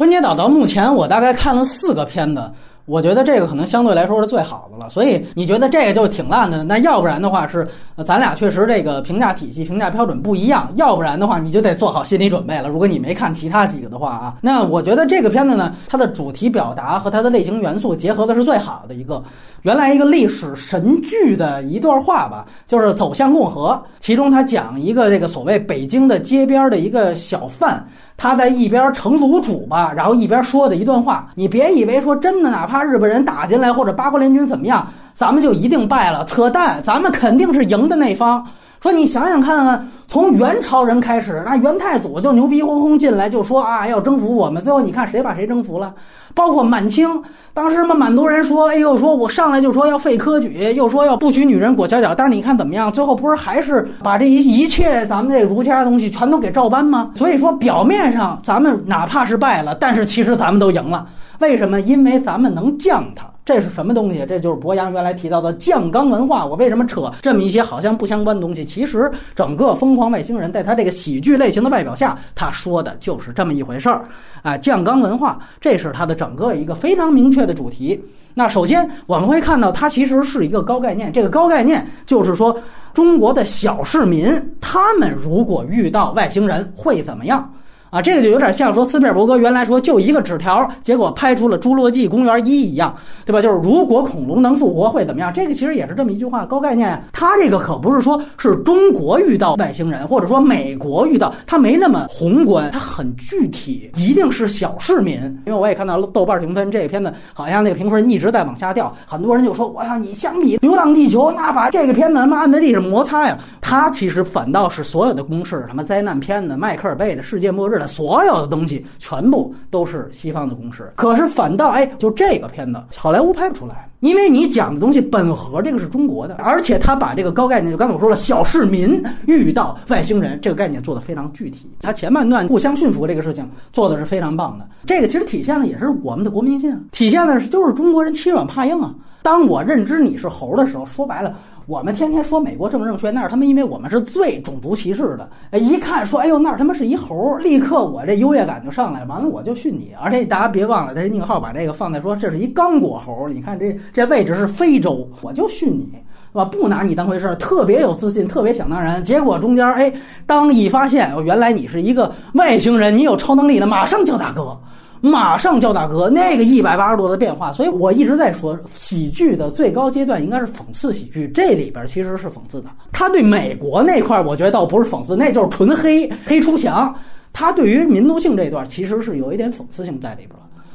春节档到目前我大概看了四个片子。我觉得这个可能相对来说是最好的了，所以你觉得这个就挺烂的？那要不然的话是，咱俩确实这个评价体系、评价标准不一样。要不然的话，你就得做好心理准备了。如果你没看其他几个的话啊，那我觉得这个片子呢，它的主题表达和它的类型元素结合的是最好的一个。原来一个历史神剧的一段话吧，就是《走向共和》，其中他讲一个这个所谓北京的街边的一个小贩。他在一边成卤煮吧，然后一边说的一段话。你别以为说真的，哪怕日本人打进来或者八国联军怎么样，咱们就一定败了。扯淡，咱们肯定是赢的那方。说你想想看看，从元朝人开始，那元太祖就牛逼哄哄进来就说啊要征服我们，最后你看谁把谁征服了？包括满清，当时嘛满族人说，哎呦，说我上来就说要废科举，又说要不许女人裹小脚，但是你看怎么样？最后不是还是把这一一切咱们这儒家的东西全都给照搬吗？所以说表面上咱们哪怕是败了，但是其实咱们都赢了。为什么？因为咱们能降他。这是什么东西？这就是博洋原来提到的酱缸文化。我为什么扯这么一些好像不相关的东西？其实整个《疯狂外星人》在他这个喜剧类型的外表下，他说的就是这么一回事儿。啊，酱缸文化，这是他的整个一个非常明确的主题。那首先我们会看到，它其实是一个高概念。这个高概念就是说，中国的小市民他们如果遇到外星人会怎么样？啊，这个就有点像说斯皮尔伯格原来说就一个纸条，结果拍出了《侏罗纪公园一》一样，对吧？就是如果恐龙能复活会怎么样？这个其实也是这么一句话，高概念。他这个可不是说是中国遇到外星人，或者说美国遇到，他没那么宏观，他很具体，一定是小市民。因为我也看到豆瓣评分，这个片子好像那个评分一直在往下掉，很多人就说：“我操，你相比《流浪地球》，那把这个片子他妈按在地上摩擦呀！”他其实反倒是所有的公式，什么灾难片子、迈克尔贝的世界末日。所有的东西全部都是西方的公式，可是反倒哎，就这个片子好莱坞拍不出来，因为你讲的东西本核这个是中国的，而且他把这个高概念，就刚才我说了，小市民遇到外星人这个概念做的非常具体，他前半段互相驯服这个事情做的是非常棒的，这个其实体现的也是我们的国民性，体现的是就是中国人欺软怕硬啊。当我认知你是猴的时候，说白了。我们天天说美国政治正确，那是他们因为我们是最种族歧视的。一看说，哎呦，那他妈是一猴，立刻我这优越感就上来，完了我就训你。而且大家别忘了，他宁浩把这个放在说这是一刚果猴，你看这这位置是非洲，我就训你，是吧？不拿你当回事儿，特别有自信，特别想当然。结果中间，哎，当一发现哦，原来你是一个外星人，你有超能力了，马上叫大哥。马上叫大哥，那个一百八十度的变化，所以我一直在说，喜剧的最高阶段应该是讽刺喜剧，这里边其实是讽刺的。他对美国那块，我觉得倒不是讽刺，那就是纯黑黑出墙。他对于民族性这段，其实是有一点讽刺性在里边。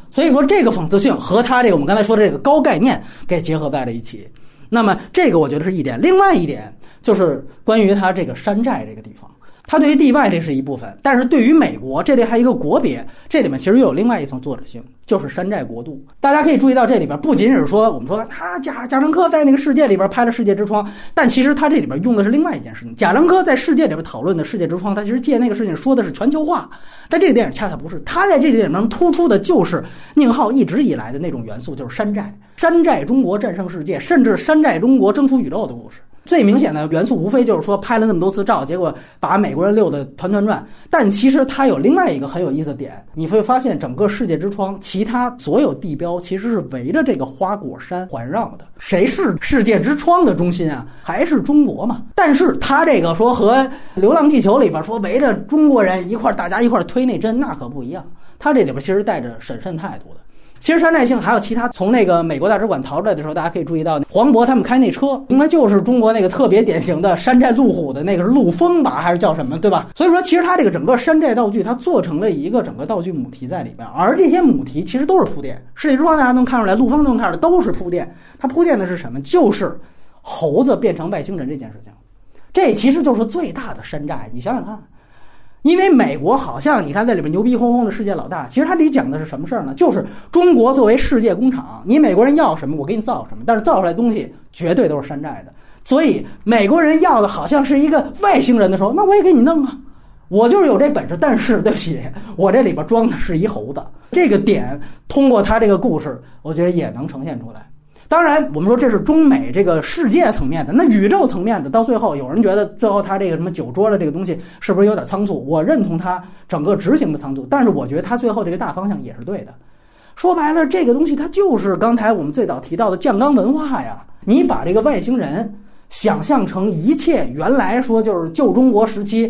所以说，这个讽刺性和他这个我们刚才说的这个高概念给结合在了一起。那么，这个我觉得是一点。另外一点就是关于他这个山寨这个地方。它对于地外这是一部分，但是对于美国这里还有一个国别，这里面其实又有另外一层作者性，就是山寨国度。大家可以注意到这里边不仅仅是说我们说他贾贾樟柯在那个世界里边拍了《世界之窗》，但其实他这里边用的是另外一件事情。贾樟柯在世界里边讨论的《世界之窗》，他其实借那个事情说的是全球化，但这个电影恰恰不是。他在这个电影中突出的就是宁浩一直以来的那种元素，就是山寨，山寨中国战胜世界，甚至山寨中国征服宇宙的故事。最明显的元素无非就是说拍了那么多次照，结果把美国人溜得团团转。但其实它有另外一个很有意思的点，你会发现整个世界之窗，其他所有地标其实是围着这个花果山环绕的。谁是世界之窗的中心啊？还是中国嘛？但是它这个说和《流浪地球》里边说围着中国人一块大家一块推那针，那可不一样。它这里边其实带着审慎态度的。其实山寨性还有其他，从那个美国大使馆逃出来的时候，大家可以注意到，黄渤他们开那车，应该就是中国那个特别典型的山寨路虎的那个是陆风吧，还是叫什么，对吧？所以说，其实它这个整个山寨道具，它做成了一个整个道具母题在里边，而这些母题其实都是铺垫。世界之窗大家能看出来，陆风能看出来都是铺垫。它铺垫的是什么？就是猴子变成外星人这件事情，这其实就是最大的山寨。你想想看。因为美国好像你看在里边牛逼哄哄的世界老大，其实它里讲的是什么事儿呢？就是中国作为世界工厂，你美国人要什么，我给你造什么，但是造出来东西绝对都是山寨的。所以美国人要的好像是一个外星人的时候，那我也给你弄啊，我就是有这本事。但是对不起，我这里边装的是一猴子。这个点通过他这个故事，我觉得也能呈现出来。当然，我们说这是中美这个世界层面的，那宇宙层面的，到最后有人觉得最后他这个什么酒桌的这个东西是不是有点仓促？我认同他整个执行的仓促，但是我觉得他最后这个大方向也是对的。说白了，这个东西它就是刚才我们最早提到的酱缸文化呀。你把这个外星人想象成一切原来说就是旧中国时期。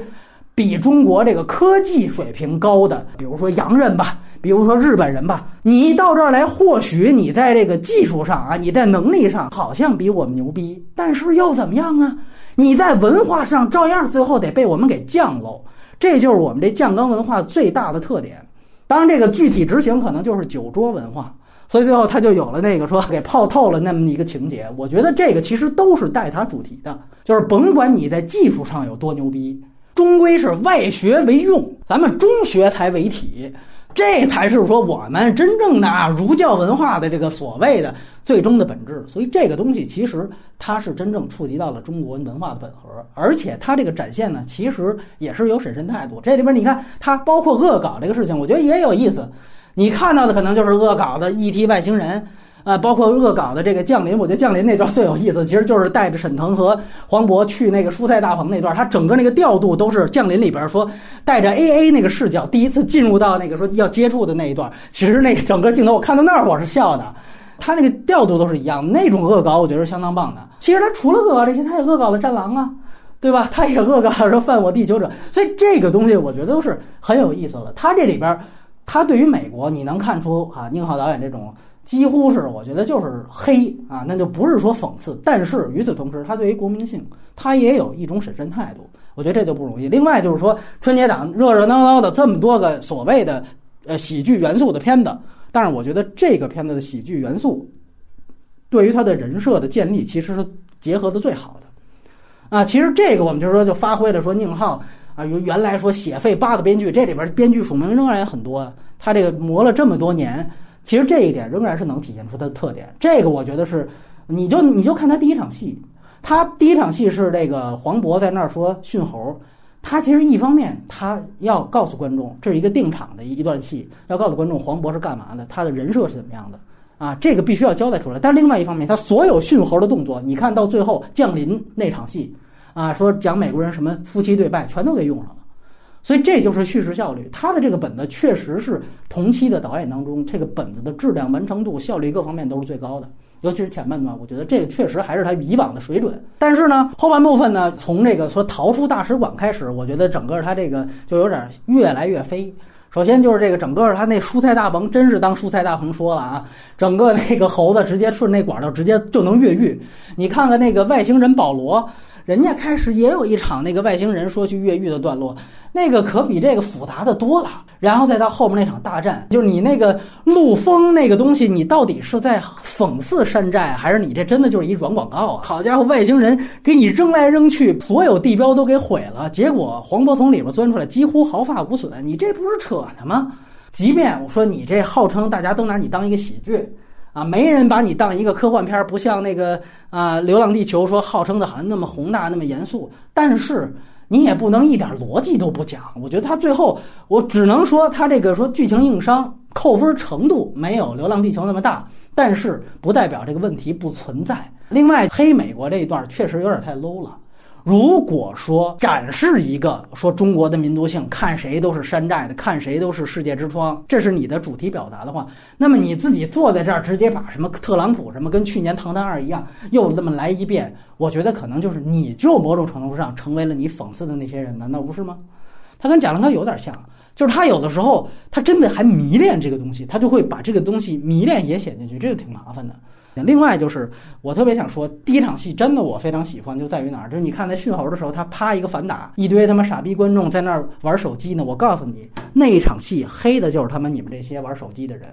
比中国这个科技水平高的，比如说洋人吧，比如说日本人吧，你到这儿来，或许你在这个技术上啊，你在能力上好像比我们牛逼，但是又怎么样啊？你在文化上照样最后得被我们给降喽。这就是我们这酱缸文化最大的特点。当然，这个具体执行可能就是酒桌文化，所以最后他就有了那个说给泡透了那么一个情节。我觉得这个其实都是带他主题的，就是甭管你在技术上有多牛逼。终归是外学为用，咱们中学才为体，这才是说我们真正的啊儒教文化的这个所谓的最终的本质。所以这个东西其实它是真正触及到了中国文化的本核，而且它这个展现呢，其实也是有审慎态度。这里边你看，它包括恶搞这个事情，我觉得也有意思。你看到的可能就是恶搞的 ET 外星人。啊，包括恶搞的这个降临，我觉得降临那段最有意思，其实就是带着沈腾和黄渤去那个蔬菜大棚那段，他整个那个调度都是降临里边说带着 A A 那个视角，第一次进入到那个说要接触的那一段，其实那个整个镜头我看到那儿我是笑的，他那个调度都是一样，那种恶搞我觉得是相当棒的。其实他除了恶搞这些，他也恶搞了战狼啊，对吧？他也恶搞了说犯我地球者，所以这个东西我觉得都是很有意思了。他这里边，他对于美国你能看出啊，宁浩导演这种。几乎是我觉得就是黑啊，那就不是说讽刺，但是与此同时，他对于国民性，他也有一种审慎态度。我觉得这就不容易。另外就是说，春节档热热闹闹的这么多个所谓的呃喜剧元素的片子，但是我觉得这个片子的喜剧元素，对于他的人设的建立其实是结合的最好的。啊，其实这个我们就是说就发挥了说宁浩啊，原原来说写废八个编剧，这里边编剧署名仍然很多，他这个磨了这么多年。其实这一点仍然是能体现出他的特点。这个我觉得是，你就你就看他第一场戏，他第一场戏是这个黄渤在那儿说训猴，他其实一方面他要告诉观众这是一个定场的一段戏，要告诉观众黄渤是干嘛的，他的人设是怎么样的啊，这个必须要交代出来。但另外一方面，他所有训猴的动作，你看到最后降临那场戏啊，说讲美国人什么夫妻对拜，全都给用上了。所以这就是叙事效率，他的这个本子确实是同期的导演当中，这个本子的质量、完成度、效率各方面都是最高的。尤其是前半段，我觉得这个确实还是他以往的水准。但是呢，后半部分呢，从这个说逃出大使馆开始，我觉得整个他这个就有点越来越飞。首先就是这个整个他那蔬菜大棚，真是当蔬菜大棚说了啊，整个那个猴子直接顺那管道直接就能越狱。你看看那个外星人保罗。人家开始也有一场那个外星人说去越狱的段落，那个可比这个复杂的多了。然后再到后面那场大战，就是你那个陆风那个东西，你到底是在讽刺山寨，还是你这真的就是一软广告啊？好家伙，外星人给你扔来扔去，所有地标都给毁了，结果黄渤从里边钻出来，几乎毫发无损，你这不是扯呢吗？即便我说你这号称大家都拿你当一个喜剧。啊，没人把你当一个科幻片，不像那个啊《流浪地球》说号称的好像那么宏大、那么严肃。但是你也不能一点逻辑都不讲。我觉得他最后，我只能说他这个说剧情硬伤扣分程度没有《流浪地球》那么大，但是不代表这个问题不存在。另外，黑美国这一段确实有点太 low 了。如果说展示一个说中国的民族性，看谁都是山寨的，看谁都是世界之窗，这是你的主题表达的话，那么你自己坐在这儿，直接把什么特朗普什么跟去年《唐探二》一样，又这么来一遍，我觉得可能就是你就某种程度上成为了你讽刺的那些人，难道不是吗？他跟贾樟柯有点像，就是他有的时候他真的还迷恋这个东西，他就会把这个东西迷恋也写进去，这个挺麻烦的。另外就是，我特别想说，第一场戏真的我非常喜欢，就在于哪儿？就是你看在训猴的时候，他啪一个反打，一堆他妈傻逼观众在那儿玩手机呢。我告诉你，那一场戏黑的就是他们你们这些玩手机的人。